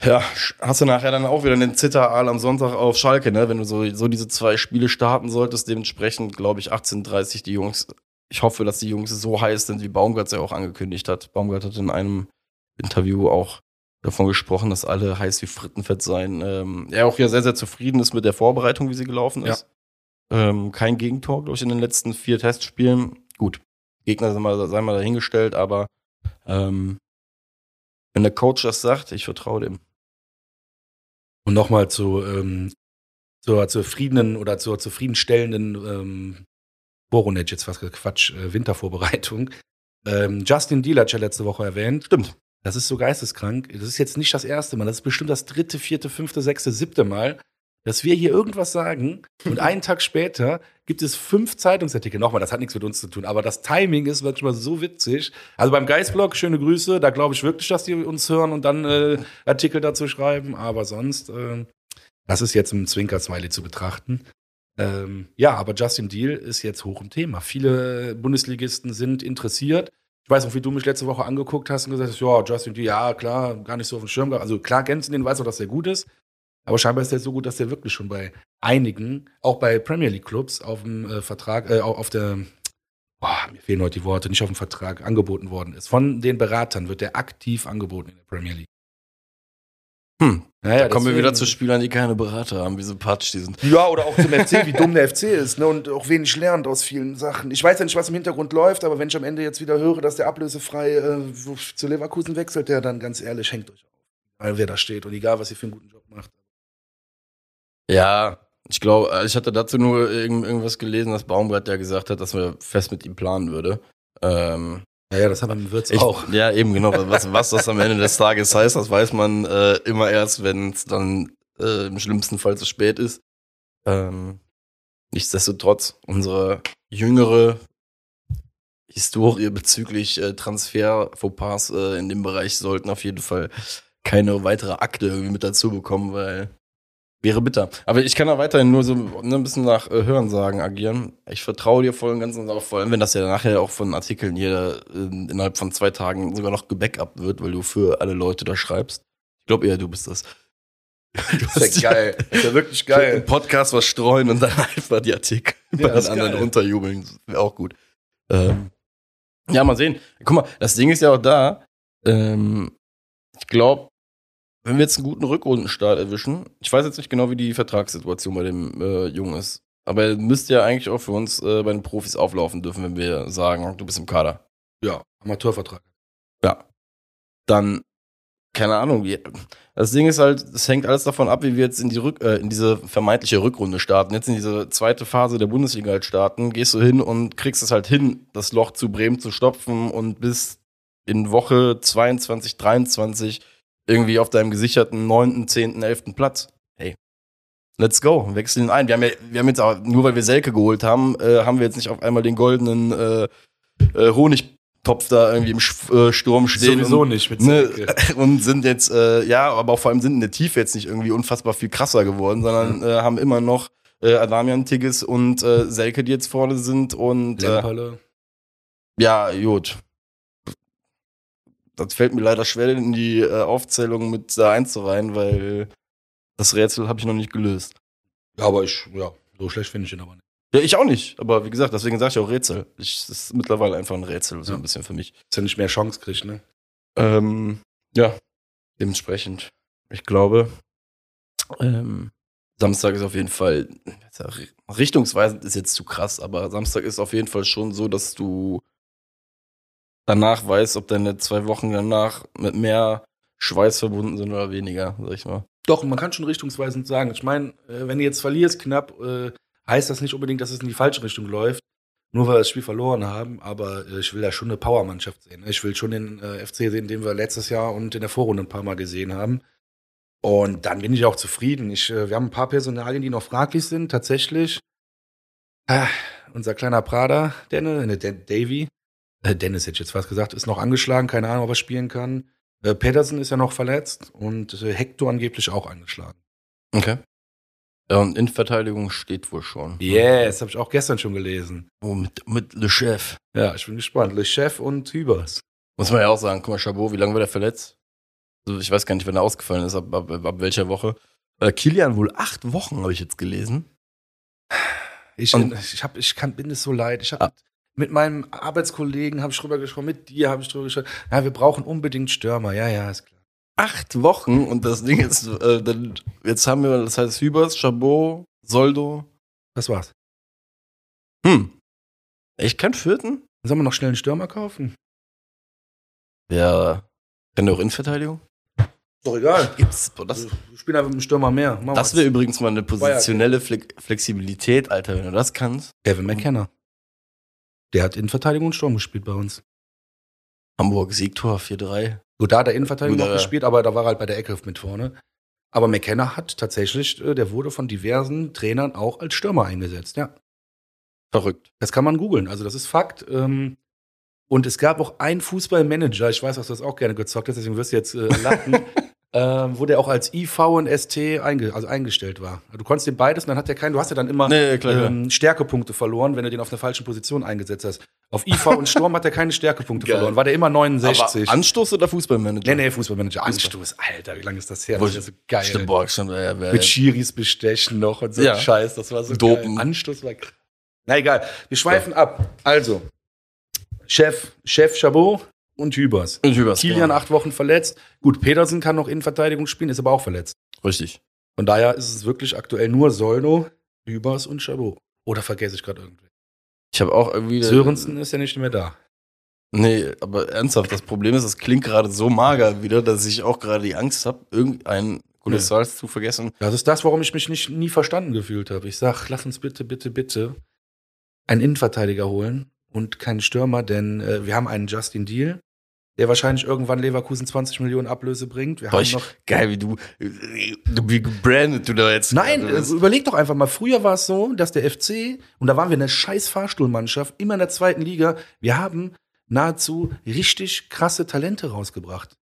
ja, hast du nachher dann auch wieder den Zitteraal am Sonntag auf Schalke, ne? Wenn du so, so diese zwei Spiele starten solltest, dementsprechend glaube ich 18:30 die Jungs. Ich hoffe, dass die Jungs so heiß sind, wie Baumgart es ja auch angekündigt hat. Baumgart hat in einem Interview auch davon gesprochen, dass alle heiß wie Frittenfett seien. Ähm, er auch ja sehr, sehr zufrieden ist mit der Vorbereitung, wie sie gelaufen ist. Ja. Ähm, kein Gegentor, glaube ich, in den letzten vier Testspielen. Gut, Gegner sei mal, sei mal dahingestellt, aber ähm, wenn der Coach das sagt, ich vertraue dem. Und nochmal zu, ähm, zur zufriedenen oder zur zufriedenstellenden ähm, Boronec, jetzt fast Quatsch, äh, Wintervorbereitung. Ähm, Justin Deal hat ja letzte Woche erwähnt. Stimmt. Das ist so geisteskrank. Das ist jetzt nicht das erste Mal. Das ist bestimmt das dritte, vierte, fünfte, sechste, siebte Mal, dass wir hier irgendwas sagen und einen Tag später gibt es fünf Zeitungsartikel. Nochmal, das hat nichts mit uns zu tun, aber das Timing ist manchmal so witzig. Also beim Geistblog, schöne Grüße, da glaube ich wirklich, dass die uns hören und dann äh, Artikel dazu schreiben, aber sonst, äh, das ist jetzt im Zwinker-Smiley zu betrachten. Ähm, ja, aber Justin Deal ist jetzt hoch im Thema. Viele Bundesligisten sind interessiert. Ich weiß noch, wie du mich letzte Woche angeguckt hast und gesagt hast, ja, Justin ja, klar, gar nicht so auf dem Schirm. Also klar du den, weißt auch, dass der gut ist. Aber scheinbar ist der so gut, dass der wirklich schon bei einigen, auch bei Premier League Clubs, auf dem äh, Vertrag, äh, auf der, boah, mir fehlen heute die Worte, nicht auf dem Vertrag angeboten worden ist. Von den Beratern wird der aktiv angeboten in der Premier League. Hm. Naja, da kommen wir wieder zu Spielern, die keine Berater haben, wie sympathisch die sind. Ja, oder auch zum FC, wie dumm der FC ist, ne? Und auch wenig lernt aus vielen Sachen. Ich weiß ja nicht, was im Hintergrund läuft, aber wenn ich am Ende jetzt wieder höre, dass der ablösefrei äh, zu Leverkusen wechselt, der dann ganz ehrlich, hängt euch auf. Egal, wer da steht und egal, was ihr für einen guten Job macht. Ja, ich glaube, ich hatte dazu nur irgend, irgendwas gelesen, dass Baumgart ja gesagt hat, dass er fest mit ihm planen würde. Ähm, Ja, ja, das hat man im Wirtz ich, auch. Ja, eben, genau. Was, was das am Ende des Tages heißt, das weiß man äh, immer erst, wenn es dann äh, im schlimmsten Fall zu spät ist. Ähm, nichtsdestotrotz, unsere jüngere Historie bezüglich äh, Transfer-Fauxpas äh, in dem Bereich sollten auf jeden Fall keine weitere Akte irgendwie mit dazu bekommen, weil wäre bitter. Aber ich kann da weiterhin nur so ne, ein bisschen nach äh, Hörensagen agieren. Ich vertraue dir voll und ganz und auch vor allem, wenn das ja nachher auch von Artikeln hier äh, innerhalb von zwei Tagen sogar noch gebackupt wird, weil du für alle Leute da schreibst. Ich glaube eher, du bist das. Das ist ja geil. Das ist ja wirklich geil. Im Podcast was streuen und dann einfach die Artikel bei das den anderen geil. runterjubeln. Das wäre auch gut. Ähm, ja, mal sehen. Guck mal, das Ding ist ja auch da. Ähm, ich glaube, wenn wir jetzt einen guten Rückrundenstart erwischen, ich weiß jetzt nicht genau, wie die Vertragssituation bei dem äh, Jungen ist, aber er müsste ja eigentlich auch für uns äh, bei den Profis auflaufen dürfen, wenn wir sagen, du bist im Kader. Ja, Amateurvertrag. Ja. Dann, keine Ahnung. Das Ding ist halt, es hängt alles davon ab, wie wir jetzt in, die Rück, äh, in diese vermeintliche Rückrunde starten. Jetzt in diese zweite Phase der Bundesliga halt starten, gehst du hin und kriegst es halt hin, das Loch zu Bremen zu stopfen und bis in Woche 22, 23 irgendwie auf deinem gesicherten 9., 10., 11. Platz. Hey. Let's go, wechseln ihn ein. Wir haben ja, wir haben jetzt auch, nur weil wir Selke geholt haben, äh, haben wir jetzt nicht auf einmal den goldenen äh, äh, Honigtopf da irgendwie im Sch äh, Sturm stehen. Sowieso und, nicht mit ne, und sind jetzt, äh, ja, aber auch vor allem sind in der Tiefe jetzt nicht irgendwie unfassbar viel krasser geworden, sondern äh, haben immer noch Adamian Tigges und Selke, die jetzt vorne sind und Lemperle. ja, gut. Das fällt mir leider schwer in die äh, Aufzählung mit da einzureihen, weil das Rätsel habe ich noch nicht gelöst. Ja, aber ich, ja, so schlecht finde ich ihn aber nicht. Ja, ich auch nicht. Aber wie gesagt, deswegen sage ich auch Rätsel. Ich, das ist mittlerweile einfach ein Rätsel, so Ja. ein bisschen für mich. Dass er nicht mehr Chance kriegt, ne? Ähm, ja, dementsprechend. Ich glaube, ähm, Samstag ist auf jeden Fall, richtungsweisend ist jetzt zu krass, aber Samstag ist auf jeden Fall schon so, dass du danach weißt, ob deine zwei Wochen danach mit mehr Schweiß verbunden sind oder weniger, sag ich mal. Doch, man kann schon richtungsweisend sagen. Ich meine, äh, wenn du jetzt verlierst knapp, äh, heißt das nicht unbedingt, dass es in die falsche Richtung läuft. Nur weil wir das Spiel verloren haben, aber äh, ich will da schon eine Powermannschaft sehen. ne? Ich will schon den FC sehen, den wir letztes Jahr und in der Vorrunde ein paar Mal gesehen haben. Und dann bin ich auch zufrieden. Ich, wir haben ein paar Personalien, die noch fraglich sind, tatsächlich. Ah, unser kleiner Prada, Dennis, ne, Davy, äh, Dennis hätte ich jetzt fast gesagt, ist noch angeschlagen, keine Ahnung, ob er spielen kann. Äh, Pedersen ist ja noch verletzt und äh, Hector angeblich auch angeschlagen. Okay. Ja, und Innenverteidigung steht wohl schon. Yes, habe ich auch gestern schon gelesen. Oh, mit, mit Le Chef. Ja, ich bin gespannt. Le Chef und Hübers. Muss man ja auch sagen, guck mal, Chabot, wie lange war der verletzt? Also ich weiß gar nicht, wann er ausgefallen ist, ab, ab, ab welcher Woche. Äh, Kilian wohl acht Wochen, habe ich jetzt gelesen. Ich, Und- ich, hab, ich kann, bin es so leid. Ich hab, Ah. Mit meinem Arbeitskollegen habe ich drüber gesprochen, mit dir habe ich drüber gesprochen. Ja, wir brauchen unbedingt Stürmer. Ja, ja, ist klar. Acht Wochen und das Ding ist, äh, dann, jetzt haben wir, das heißt Hübers, Chabot, Soldo. Das war's. Hm. Echt kein vierten? Sollen wir noch schnell einen Stürmer kaufen? Ja. Kann der auch Innenverteidigung? Doch egal. Gibt's, boah, das, Wir spielen einfach mit dem Stürmer mehr. Machen das wäre übrigens mal eine positionelle Fle Flexibilität, Alter, wenn du das kannst. Kevin McKenna. Der hat Innenverteidigung und Sturm gespielt bei uns. Hamburg Siegtor 4-3. Gut, da hat er Innenverteidigung noch äh, gespielt, aber da war er halt bei der Ecke mit vorne. Aber McKenna hat tatsächlich, äh, der wurde von diversen Trainern auch als Stürmer eingesetzt, ja. Verrückt. Das kann man googeln, also das ist Fakt. Ähm, und es gab auch einen Fußballmanager, ich weiß, dass du das auch gerne gezockt hast, deswegen wirst du jetzt äh, lachen, ähm, wo der auch als IV und ST einge also eingestellt war. Du konntest den beides und dann hat der keinen, du hast ja dann immer Nee, klar, ähm, Stärkepunkte verloren, wenn du den auf einer falschen Position eingesetzt hast. Auf IV und Sturm hat er keine Stärkepunkte Geil. verloren, war der immer 69. Aber Anstoß oder Fußballmanager? nee, nee, Fußballmanager. Anstoß, Alter, wie lange ist das her? Wo- Das ist so geil. Stimmt, boah, stimmt. Ja, Mit Schiris bestechen noch und so Ja. Scheiß, das war so Dopen. geil. Anstoß war Na egal, wir schweifen ab. Also, Chef, Chef Chabot und Hübers. Und Hübers, Kilian genau. acht Wochen verletzt. Gut, Petersen kann noch Innenverteidigung spielen, ist aber auch verletzt. Richtig. Von daher ist es wirklich aktuell nur Soldo, Hübers und Chabot. Oder vergesse ich gerade irgendwie? Ich habe auch irgendwie. Sörensen ist ja nicht mehr da. Nee, aber ernsthaft, das Problem ist, das klingt gerade so mager wieder, dass ich auch gerade die Angst habe, irgendeinen Kolossals zu vergessen. Das ist das, warum ich mich nicht, nie verstanden gefühlt habe. Ich sag, lass uns bitte, bitte, bitte einen Innenverteidiger holen und keinen Stürmer, denn äh, wir haben einen Justin Deal, der wahrscheinlich irgendwann Leverkusen 20 Millionen Ablöse bringt. Wir Boah, haben noch geil, wie du, wie gebrandet du da jetzt. Nein, äh, überleg doch einfach mal. Früher war es so, dass der FC, und da waren wir eine scheiß Fahrstuhlmannschaft, immer in der zweiten Liga, wir haben nahezu richtig krasse Talente rausgebracht.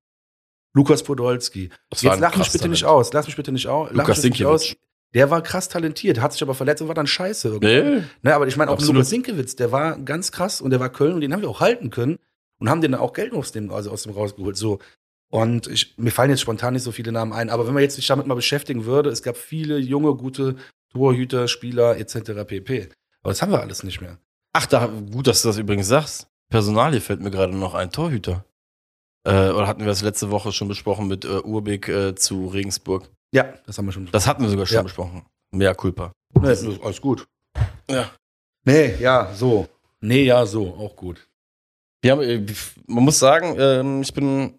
Lukas Podolski. Das Jetzt lach mich bitte nicht Talent. aus. Lass mich bitte nicht aus. Lukas Sinkiewicz. Der war krass talentiert, hat sich aber verletzt und war dann scheiße. Nee. Ne, aber ich meine auch Absolut. Lukas Sinkiewicz, der war ganz krass und der war Köln und den haben wir auch halten können und haben den dann auch Geld aus dem, also aus dem rausgeholt. So. Und ich, mir fallen jetzt spontan nicht so viele Namen ein, aber wenn man jetzt sich damit mal beschäftigen würde, es gab viele junge, gute Torhüter, Spieler etc. pp. Aber das haben wir alles nicht mehr. Ach, da, gut, dass du das übrigens sagst. Personalie fällt mir gerade noch ein Torhüter. Äh, oder hatten wir das letzte Woche schon besprochen mit äh, Urbeck äh, zu Regensburg? Ja, das haben wir schon. Das hatten wir sogar schon Ja. besprochen. Mehr Culpa. nee, alles gut. Ja. Nee, ja, so. Nee, ja, so, auch gut. Ja, äh, man muss sagen, ähm, ich bin,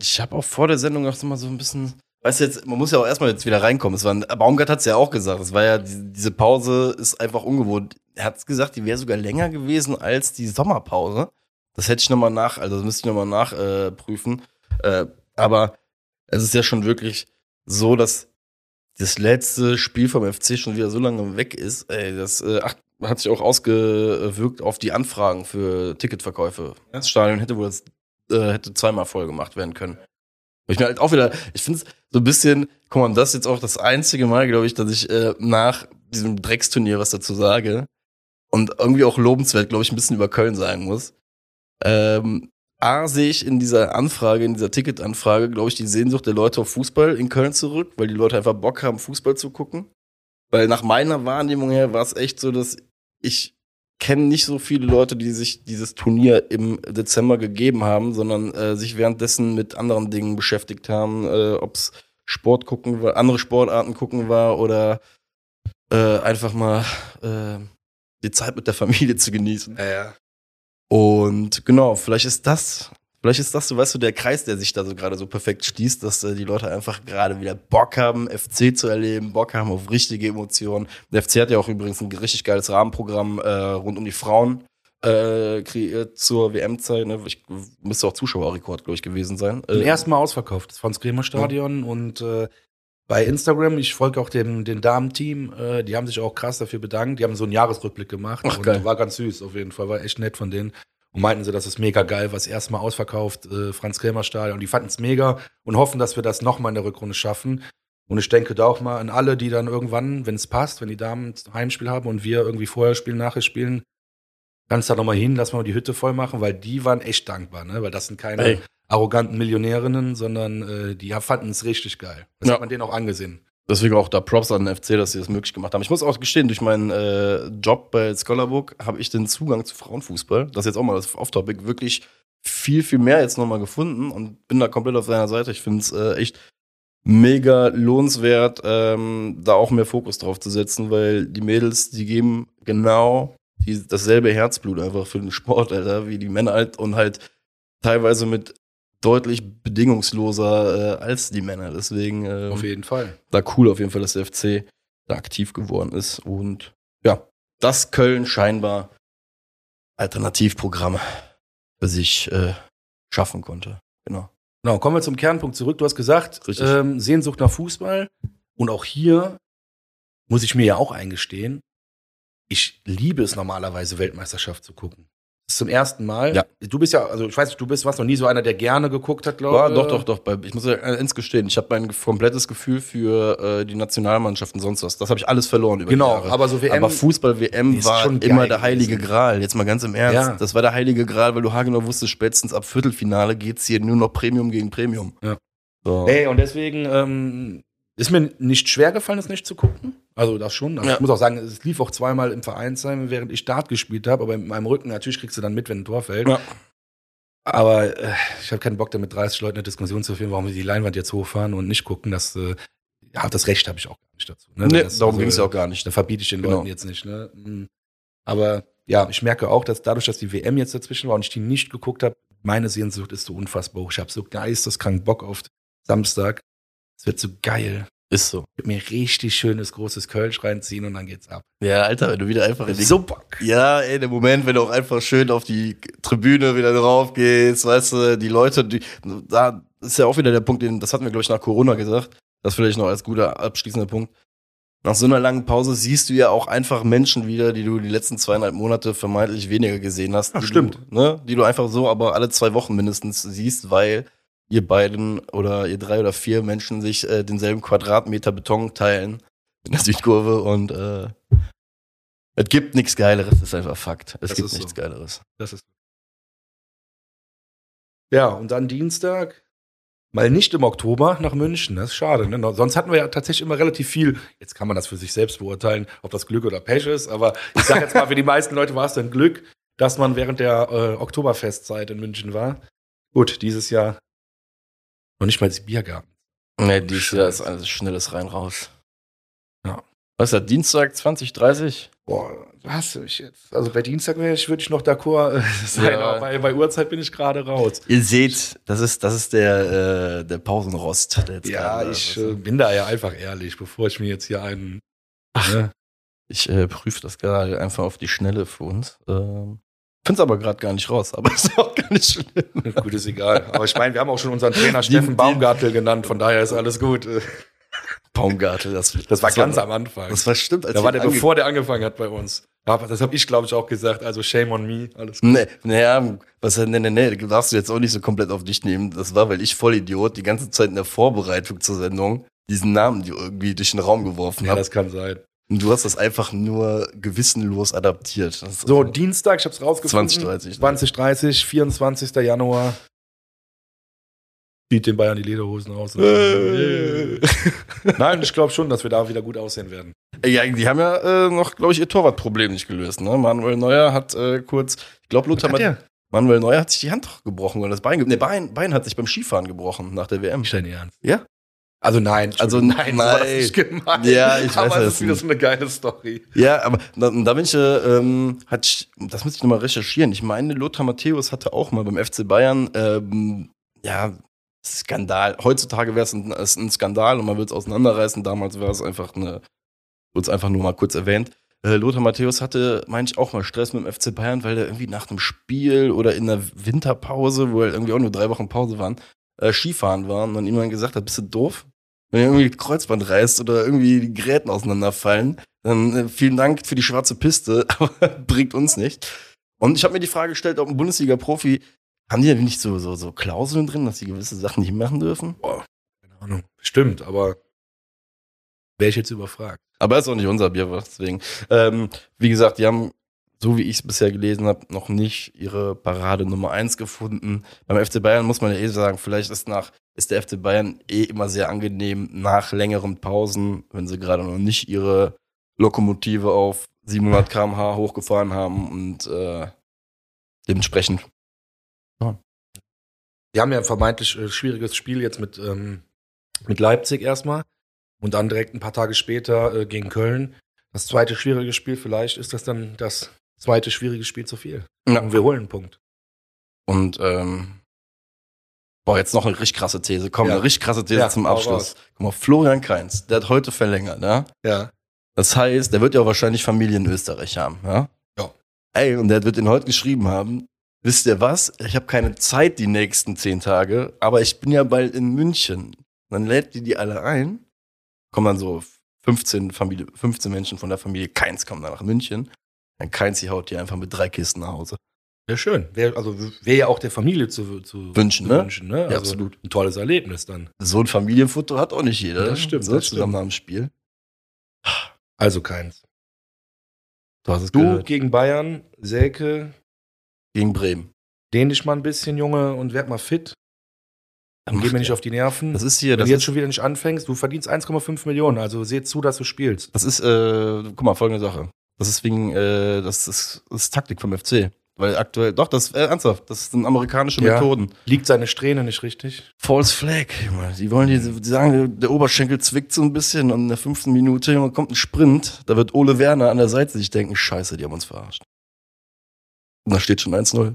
ich habe auch vor der Sendung noch mal so ein bisschen, weißt du jetzt, man muss ja auch erstmal jetzt wieder reinkommen. Es war, Baumgart hat es ja auch gesagt, es war ja, die, diese Pause ist einfach ungewohnt. Er hat gesagt, die wäre sogar länger gewesen als die Sommerpause. Das hätte ich nochmal nach, also das müsste ich nochmal nachprüfen. Äh, äh, aber es ist ja schon wirklich so, dass das letzte Spiel vom FC schon wieder so lange weg ist. Ey, das äh, ach, hat sich auch ausgewirkt auf die Anfragen für Ticketverkäufe. Das Stadion hätte wohl das, äh, hätte zweimal voll gemacht werden können. Ich mir halt auch wieder, ich finde es so ein bisschen, guck mal, das ist jetzt auch das einzige Mal, glaube ich, dass ich äh, nach diesem Drecksturnier was dazu sage und irgendwie auch lobenswert, glaube ich, ein bisschen über Köln sagen muss. Ähm, A sehe ich in dieser Anfrage, in dieser Ticketanfrage, glaube ich, die Sehnsucht der Leute auf Fußball in Köln zurück, weil die Leute einfach Bock haben, Fußball zu gucken. Weil nach meiner Wahrnehmung her war es echt so, dass ich kenne nicht so viele Leute, die sich dieses Turnier im Dezember gegeben haben, sondern äh, sich währenddessen mit anderen Dingen beschäftigt haben, äh, ob es Sport gucken war, andere Sportarten gucken war oder äh, einfach mal äh, die Zeit mit der Familie zu genießen. Ja, ja. Und genau, vielleicht ist das, vielleicht ist das so, weißt du, der Kreis, der sich da so gerade so perfekt schließt, dass äh, die Leute einfach gerade wieder Bock haben, FC zu erleben, Bock haben auf richtige Emotionen. Der FC hat ja auch übrigens ein richtig geiles Rahmenprogramm äh, rund um die Frauen äh, kreiert zur WM-Zeit. Ne? Ich müsste auch Zuschauerrekord, glaube ich, gewesen sein. Zum Äh, ersten Mal ausverkauft, das Franz Kremer Stadion und äh, bei Instagram, ich folge auch dem, dem Damen-Team, äh, die haben sich auch krass dafür bedankt. Die haben so einen Jahresrückblick gemacht Ach, und geil. war ganz süß auf jeden Fall, war echt nett von denen. Und meinten sie, das ist mega geil, was erstmal ausverkauft, äh, Franz Kremer Stadion. Und die fanden es mega und hoffen, dass wir das nochmal in der Rückrunde schaffen. Und ich denke da auch mal an alle, die dann irgendwann, wenn es passt, wenn die Damen ein Heimspiel haben und wir irgendwie vorher spielen, nachher spielen, kannst da nochmal hin, lass mal die Hütte voll machen, weil die waren echt dankbar, ne? Weil das sind keine Ey. arroganten Millionärinnen, sondern äh, die fanden es richtig geil. Das Ja. hat man denen auch angesehen. Deswegen auch da Props an den FC, dass sie das möglich gemacht haben. Ich muss auch gestehen, durch meinen äh, Job bei Scholarbook habe ich den Zugang zu Frauenfußball, das ist jetzt auch mal das Off-Topic, wirklich viel, viel mehr jetzt nochmal gefunden und bin da komplett auf seiner Seite. Ich finde es äh, echt mega lohnenswert, ähm, da auch mehr Fokus drauf zu setzen, weil die Mädels, die geben genau die, dasselbe Herzblut einfach für den Sport, Alter, wie die Männer halt und halt teilweise mit deutlich bedingungsloser äh, als die Männer. Deswegen ähm, Auf jeden Fall. da cool auf jeden Fall, dass der FC da aktiv geworden ist. Und ja, dass Köln scheinbar Alternativprogramme für sich äh, schaffen konnte. Genau. Genau, kommen wir zum Kernpunkt zurück. Du hast gesagt, ähm, Sehnsucht nach Fußball. Und auch hier muss ich mir ja auch eingestehen, ich liebe es normalerweise, Weltmeisterschaft zu gucken. Zum ersten Mal. Ja. Du bist ja, also ich weiß nicht, du bist was noch nie so einer, der gerne geguckt hat, glaube Ja, ich. doch, doch, doch. Bei- Ich muss ja eins gestehen, ich habe mein komplettes Gefühl für äh, die Nationalmannschaften sonst was. Das habe ich alles verloren über Genau, die Jahre. aber so WM. aber Fußball-WM war schon immer der heilige. Gral. Jetzt mal ganz im Ernst. Ja. Das war der heilige Gral, weil du haargenau wusstest, spätestens ab Viertelfinale geht's hier nur noch Premium gegen Premium. Ja. So. Ey, und deswegen ähm, ist mir nicht schwer gefallen, das nicht zu gucken. Also das schon. Also Ja. Ich muss auch sagen, es lief auch zweimal im Vereinsheim, während ich Dart gespielt habe, aber mit meinem Rücken, natürlich kriegst du dann mit, wenn ein Tor fällt. Ja. Aber äh, ich habe keinen Bock, da mit 30 Leuten eine Diskussion zu führen, warum wir die Leinwand jetzt hochfahren und nicht gucken. Das, äh, ja, das Recht habe ich auch gar nicht dazu. Ne? Nee, das, darum also, ging's ja auch gar nicht. Da verbiete ich den Genau. Leuten jetzt nicht. Ne? Mhm. Aber ja, ich merke auch, dass dadurch, dass die WM jetzt dazwischen war und ich die nicht geguckt habe, meine Sehnsucht ist so unfassbar hoch. Ich habe so geisteskrank Bock auf Samstag. Es wird so geil. Ist so. Ich mir richtig schönes großes Kölsch reinziehen und dann geht's ab. Ja, Alter, wenn du wieder einfach in die So Bock. Ja, ey, der Moment, wenn du auch einfach schön auf die Tribüne wieder drauf gehst, weißt du, die Leute, die, da ist ja auch wieder der Punkt, den, das hatten wir, glaube ich, nach Corona gesagt, das vielleicht noch als guter abschließender Punkt. Nach so einer langen Pause siehst du ja auch einfach Menschen wieder, die du die letzten zweieinhalb Monate vermeintlich weniger gesehen hast. Ach, die stimmt. Du, ne, die du einfach so aber alle zwei Wochen mindestens siehst, weil ihr beiden oder ihr drei oder vier Menschen sich äh, denselben Quadratmeter Beton teilen in der Südkurve und äh, es gibt nichts Geileres, ist einfach Fakt. Es Das gibt ist so. nichts Geileres. Das ist. Ja, und dann Dienstag. Mal nicht im Oktober nach München, das ist schade. Ne? Sonst hatten wir ja tatsächlich immer relativ viel. Jetzt kann man das für sich selbst beurteilen, ob das Glück oder Pech ist. Aber ich sage jetzt mal, für die meisten Leute war es dann Glück, dass man während der äh, Oktoberfestzeit in München war. Gut, dieses Jahr noch nicht mal das Biergarten. Nee, dieses Jahr ist Scheiße. alles schnelles rein raus. Ja. Was ist das, Dienstag 2030? Boah, hast du mich jetzt? Also bei Dienstag würde ich noch d'accord äh, sein, Ja. aber bei, bei Uhrzeit bin ich gerade raus. Ihr seht, das ist, das ist der, äh, der Pausenrost. Der jetzt Ja, gerade- ich äh, bin da ja einfach ehrlich, bevor ich mir jetzt hier einen. Ne? Ich äh, prüfe das gerade einfach auf die Schnelle für uns. Ähm, Find's aber gerade gar nicht raus, aber ist auch gar nicht schlimm. Gut, ist egal. Aber ich meine, wir haben auch schon unseren Trainer Steffen Baumgartel genannt, von daher ist alles gut. Baumgartel, das, Das war ganz am Anfang. Das war stimmt. Als da war der, bevor der angefangen hat bei uns. Das habe ich, glaube ich, auch gesagt. Also shame on me. Alles gut. Nee, naja, was, nee, nee, nee, darfst du jetzt auch nicht so komplett auf dich nehmen. Das war, weil ich Vollidiot die ganze Zeit in der Vorbereitung zur Sendung diesen Namen die irgendwie durch den Raum geworfen Ja, habe. das kann sein. Und du hast das einfach nur gewissenlos adaptiert. Ist So, Dienstag, ich habe es rausgefunden. 2030. 2030, 24. Januar. Zieht den Bayern die Lederhosen aus. Äh. Nein, ich glaube schon, dass wir da wieder gut aussehen werden. Ja, die haben ja äh, noch, glaube ich, ihr Torwartproblem nicht gelöst. Ne? Manuel Neuer hat äh, kurz, ich glaube, Lothar Hat? Manuel Neuer hat sich die Hand gebrochen oder das Bein, ge- ne, Bein, Bein hat sich beim Skifahren gebrochen nach der WM. Nicht dein Ernst. Ja. Also nein. Also Entschuldigung, so war das nein. nicht gemeint. Ja, ich Aber weiß es ist wieder so eine geile Story. Ja, aber da, da bin ich, äh, ähm, hat ich, das muss ich nochmal recherchieren. Ich meine, Lothar Matthäus hatte auch mal beim FC Bayern, ähm, ja, Skandal. Heutzutage wäre es ein, ein Skandal und man wird es auseinanderreißen. Damals war es einfach eine, wurde es einfach nur mal kurz erwähnt. Äh, Lothar Matthäus hatte, meine ich, auch mal Stress mit dem FC Bayern, weil er irgendwie nach einem Spiel oder in der Winterpause, wo er irgendwie auch nur drei Wochen Pause waren, äh, Skifahren waren und dann gesagt hat, bist du doof? Wenn ihr irgendwie Kreuzband reißt oder irgendwie die Gräten auseinanderfallen, dann äh, vielen Dank für die schwarze Piste, aber bringt uns nicht. Und ich habe mir die Frage gestellt, ob ein Bundesliga-Profi, haben die denn nicht so, so, so Klauseln drin, dass sie gewisse Sachen nicht machen dürfen? Keine Ahnung. Stimmt, aber wäre ich jetzt überfragt. Aber ist auch nicht unser Bier, deswegen. Ähm, wie gesagt, die haben, so wie ich es bisher gelesen habe, noch nicht ihre Parade Nummer eins gefunden. Beim FC Bayern muss man ja eh sagen, vielleicht ist nach ist der FC Bayern eh immer sehr angenehm nach längeren Pausen, wenn sie gerade noch nicht ihre Lokomotive auf 700 km/h hochgefahren haben und äh, dementsprechend. Die haben ja ein vermeintlich äh, schwieriges Spiel jetzt mit, ähm, mit Leipzig erstmal und dann direkt ein paar Tage später äh, gegen Köln. Das zweite schwierige Spiel, vielleicht ist das dann das zweite schwierige Spiel zu viel. Ja. Und wir holen einen Punkt. Und ähm, boah, jetzt noch eine richtig krasse These. Komm, Ja. eine richtig krasse These Ja, zum Abschluss. Guck mal, Florian Kainz, der hat heute verlängert, ne? Ja. Das heißt, der wird ja wahrscheinlich Familie in Österreich haben, ja? Ja. Ey, und der wird ihn heute geschrieben haben, wisst ihr was? Ich habe keine Zeit die nächsten zehn Tage, aber ich bin ja bald in München. Dann lädt die die alle ein, kommen dann so 15, Familie, 15 Menschen von der Familie, keins kommt dann nach München. Dann keins, die haut die einfach mit drei Kisten nach Hause. Wäre schön. Wär, also wäre ja auch der Familie zu, zu Wünschen, zu ne? wünschen, ne? Also Ja, absolut. Ein tolles Erlebnis dann. So ein Familienfoto hat auch nicht jeder. Das stimmt, So das zusammen stimmt. am Spiel. Also keins. Du hast es Du gehört. gegen Bayern, Selke, Gegen Bremen. dehn dich mal ein bisschen, Junge, und werd mal fit. Und geh mir nicht auf die Nerven. Das ist hier, Wenn du jetzt schon wieder nicht anfängst, du verdienst 1,5 Millionen, also seh zu, dass du spielst. das ist, äh, guck mal, folgende Sache. Das ist wegen, äh, das ist, das ist Taktik vom FC. Weil aktuell, doch, das, äh, ernsthaft, das sind amerikanische Ja. Methoden. Liegt seine Strähne nicht richtig? False Flag, Junge. Die wollen die, die sagen, der Oberschenkel zwickt so ein bisschen und in der fünften Minute, Junge, kommt ein Sprint. Da wird Ole Werner an der Seite sich denken, scheiße, die haben uns verarscht. Und da steht schon 1-0.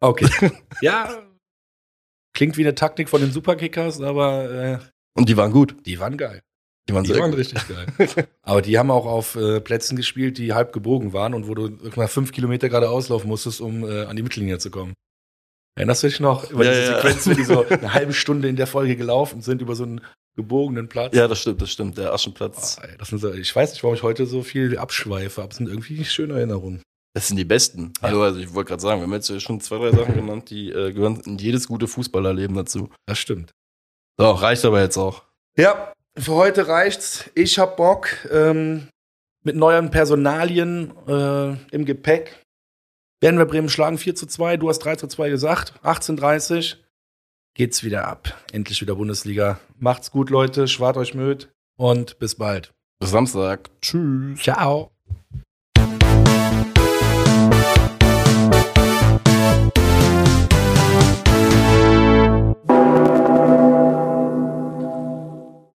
Okay. ja. Klingt wie eine Taktik von den Superkickers, aber äh, Und die waren gut. die waren geil. Die waren Die waren richtig geil. Aber die haben auch auf äh, Plätzen gespielt, die halb gebogen waren und wo du irgendwann fünf Kilometer gerade auslaufen musstest, um äh, an die Mittellinie zu kommen. Erinnerst du dich noch? Über Ja, diese ja. Sequenz, wo die so eine halbe Stunde in der Folge gelaufen sind, über so einen gebogenen Platz. Ja, das stimmt, das stimmt. Der Aschenplatz. Oh, ey, das sind so, ich weiß nicht, warum ich heute so viel abschweife, aber es sind irgendwie schöne Erinnerungen. Das sind die besten. Ja. Also, also ich wollte gerade sagen, wir haben jetzt schon zwei, drei Sachen genannt, die äh, gehören in jedes gute Fußballerleben dazu. Das stimmt. So, reicht aber jetzt auch. Ja, für heute reicht's. Ich hab Bock. Ähm, mit neuen Personalien äh, im Gepäck. Werden wir Bremen schlagen 4 zu 2. Du hast 3 zu 2 gesagt. 18.30 geht's wieder ab. Endlich wieder Bundesliga. Macht's gut, Leute. Schwart euch Möd. Und bis bald. Bis Samstag. Tschüss. Ciao.